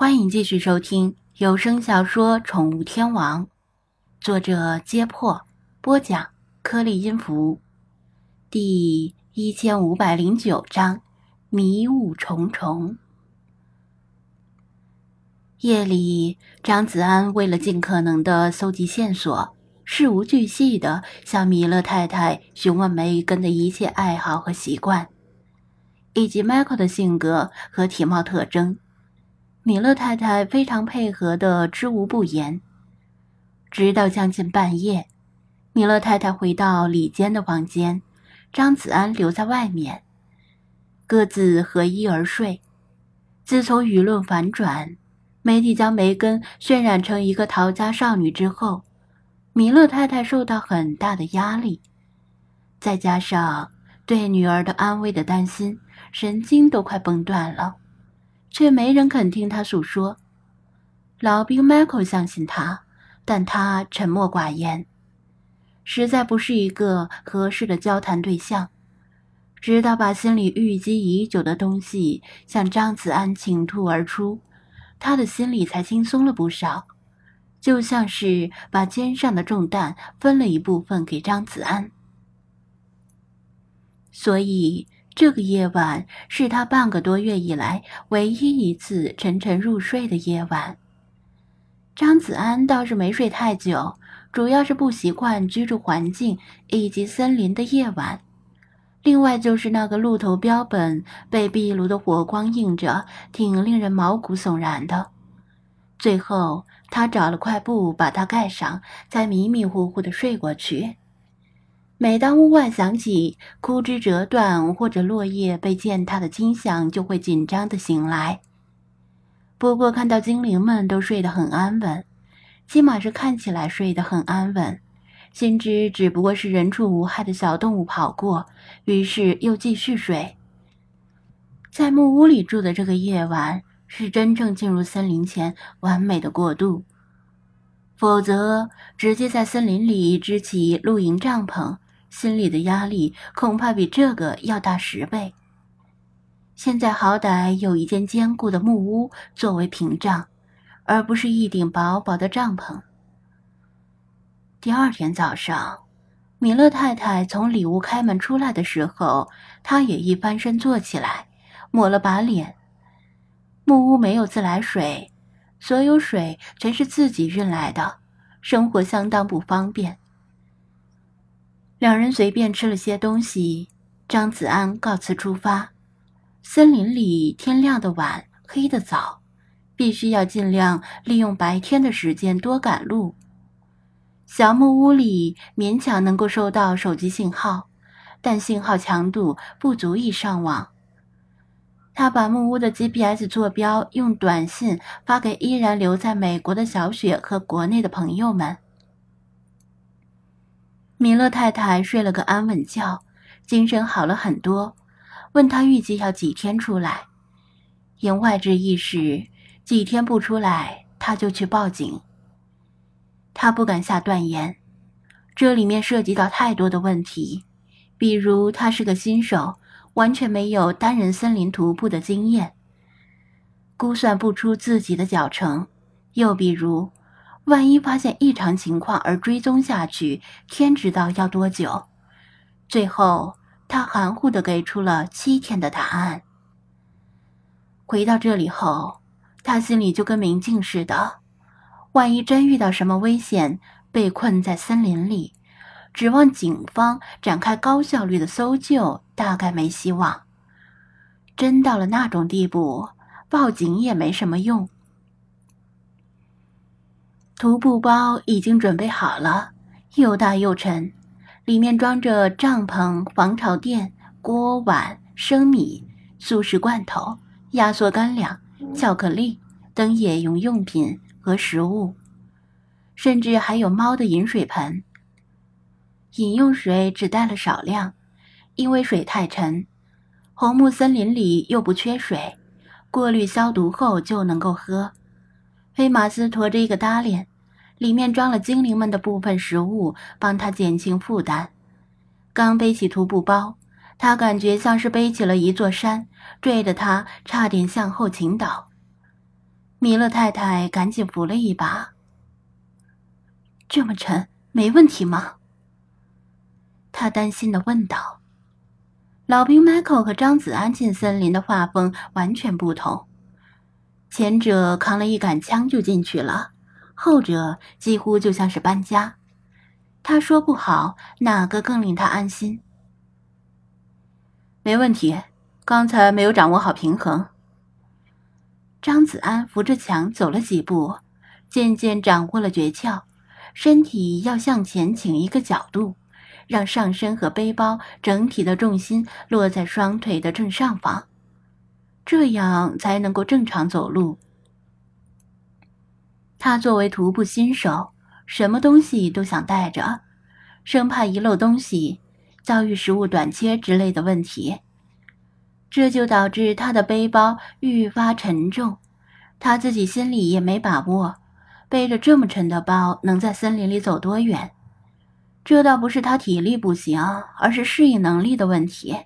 欢迎继续收听有声小说《宠物天王》，作者：揭破，播讲：颗粒音符，第一千五百零九章：迷雾重重。夜里，张子安为了尽可能的搜集线索，事无巨细的向米勒太太询问梅根的一切爱好和习惯，以及迈克的性格和体貌特征。米勒太太非常配合的知无不言，直到将近半夜，米勒太太回到里间的房间，张子安留在外面，各自合衣而睡。自从舆论反转，媒体将梅根渲染成一个逃家少女之后，米勒太太受到很大的压力，再加上对女儿的安危的担心，神经都快崩断了。却没人肯听他诉说。老兵 Michael 相信他，但他沉默寡言，实在不是一个合适的交谈对象。直到把心里郁积已久的东西向张子安倾吐而出，他的心里才轻松了不少，就像是把肩上的重担分了一部分给张子安。所以。这个夜晚是他半个多月以来唯一一次沉沉入睡的夜晚。张子安倒是没睡太久，主要是不习惯居住环境以及森林的夜晚，另外就是那个鹿头标本被壁炉的火光映着，挺令人毛骨悚然的。最后，他找了块布把它盖上，才迷迷糊糊的睡过去。每当屋外响起枯枝折断或者落叶被践踏的惊响，就会紧张的醒来。不过看到精灵们都睡得很安稳，起码是看起来睡得很安稳，心知只不过是人畜无害的小动物跑过，于是又继续睡。在木屋里住的这个夜晚，是真正进入森林前完美的过渡。否则，直接在森林里支起露营帐篷。心里的压力恐怕比这个要大十倍。现在好歹有一间坚固的木屋作为屏障，而不是一顶薄薄的帐篷。第二天早上，米勒太太从里屋开门出来的时候，她也一翻身坐起来，抹了把脸。木屋没有自来水，所有水全是自己运来的，生活相当不方便。两人随便吃了些东西，张子安告辞出发。森林里天亮的晚，黑的早，必须要尽量利用白天的时间多赶路。小木屋里勉强能够收到手机信号，但信号强度不足以上网。他把木屋的 GPS 坐标用短信发给依然留在美国的小雪和国内的朋友们。米勒太太睡了个安稳觉，精神好了很多。问他预计要几天出来，言外之意是几天不出来，他就去报警。他不敢下断言，这里面涉及到太多的问题，比如他是个新手，完全没有单人森林徒步的经验，估算不出自己的脚程；又比如。万一发现异常情况而追踪下去，天知道要多久。最后，他含糊的给出了七天的答案。回到这里后，他心里就跟明镜似的。万一真遇到什么危险，被困在森林里，指望警方展开高效率的搜救，大概没希望。真到了那种地步，报警也没什么用。徒步包已经准备好了，又大又沉，里面装着帐篷、防潮垫、锅碗、生米、速食罐头、压缩干粮、巧克力等野用用品和食物，甚至还有猫的饮水盆。饮用水只带了少量，因为水太沉，红木森林里又不缺水，过滤消毒后就能够喝。黑马斯驮着一个搭链。里面装了精灵们的部分食物，帮他减轻负担。刚背起徒步包，他感觉像是背起了一座山，坠得他差点向后倾倒。米勒太太赶紧扶了一把。这么沉，没问题吗？他担心的问道。老兵 Michael 和张子安进森林的画风完全不同，前者扛了一杆枪就进去了，后者几乎就像是搬家。他说不好哪个更令他安心。没问题，刚才没有掌握好平衡。张子安扶着墙走了几步，渐渐掌握了诀窍，身体要向前倾一个角度，让上身和背包整体的重心落在双腿的正上方，这样才能够正常走路。他作为徒步新手，什么东西都想带着，生怕遗漏东西，遭遇食物短缺之类的问题。这就导致他的背包愈发沉重，他自己心里也没把握，背着这么沉的包能在森林里走多远。这倒不是他体力不行，而是适应能力的问题。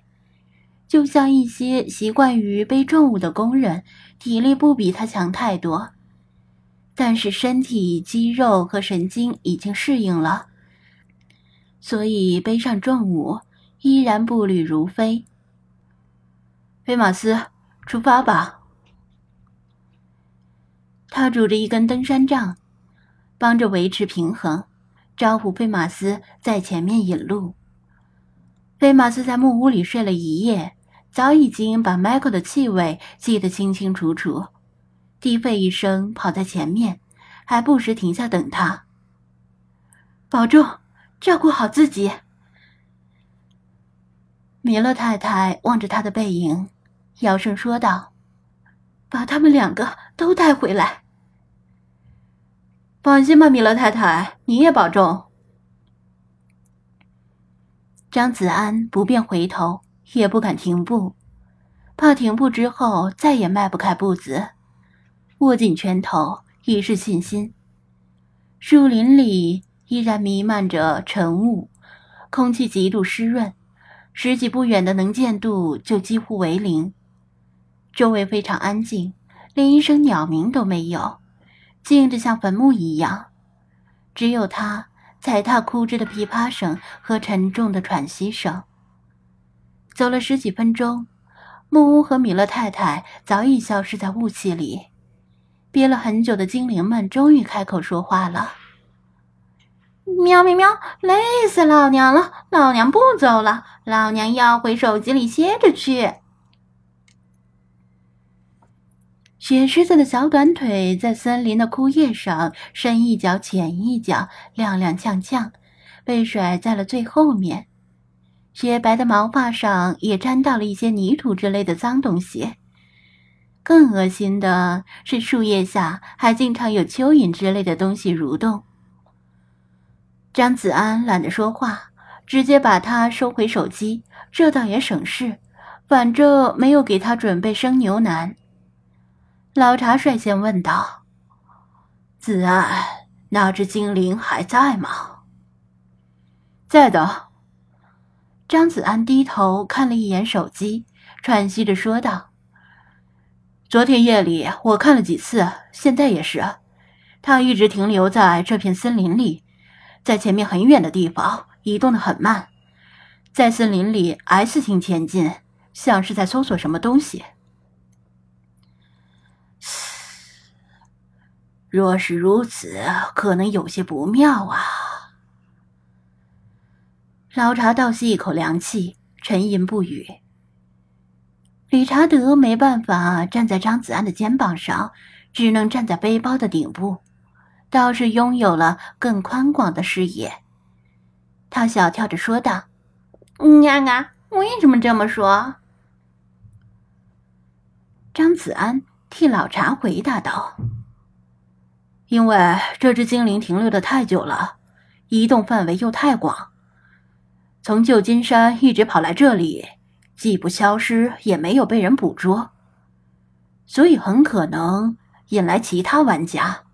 就像一些习惯于背重物的工人，体力不比他强太多，但是身体肌肉和神经已经适应了，所以背上重物依然步履如飞。菲马斯，出发吧！他拄着一根登山杖，帮着维持平衡，招呼菲马斯在前面引路。菲马斯在木屋里睡了一夜，早已经把迈克的气味记得清清楚楚，低吠一声跑在前面，还不时停下等他。保重，照顾好自己。米勒太太望着他的背影。摇声说道：“把他们两个都带回来。放心吧，米勒太太，你也保重。”张子安不便回头，也不敢停步，怕停步之后再也迈不开步子，握紧拳头以示信心。树林里依然弥漫着晨雾，空气极度湿润，十几步远的能见度就几乎为零。周围非常安静，连一声鸟鸣都没有，静得像坟墓一样。只有他踩踏枯枝的噼啪声和沉重的喘息声。走了十几分钟，木屋和米勒太太早已消失在雾气里。憋了很久的精灵们终于开口说话了：“喵喵喵，累死老娘了！老娘不走了，老娘要回手机里歇着去。”雪狮子的小短腿在森林的枯叶上深一脚浅一脚，踉踉跄跄，被甩在了最后面。雪白的毛发上也沾到了一些泥土之类的脏东西。更恶心的是，树叶下还经常有蚯蚓之类的东西蠕动。张子安懒得说话，直接把它收回手机，这倒也省事，反正没有给他准备生牛腩。老茶率先问道：“子安，那只精灵还在吗？”“在的。”张子安低头看了一眼手机，喘息着说道：“昨天夜里我看了几次，现在也是。他一直停留在这片森林里，在前面很远的地方移动的很慢，在森林里 S 型前进，像是在搜索什么东西。”若是如此，可能有些不妙啊！老查倒吸一口凉气，沉吟不语。理查德没办法站在张子安的肩膀上，只能站在背包的顶部，倒是拥有了更宽广的视野。他小跳着说道：“呀啊，为什么这么说？”张子安替老查回答道。因为这只精灵停留的太久了，移动范围又太广，从旧金山一直跑来这里，既不消失，也没有被人捕捉，所以很可能引来其他玩家。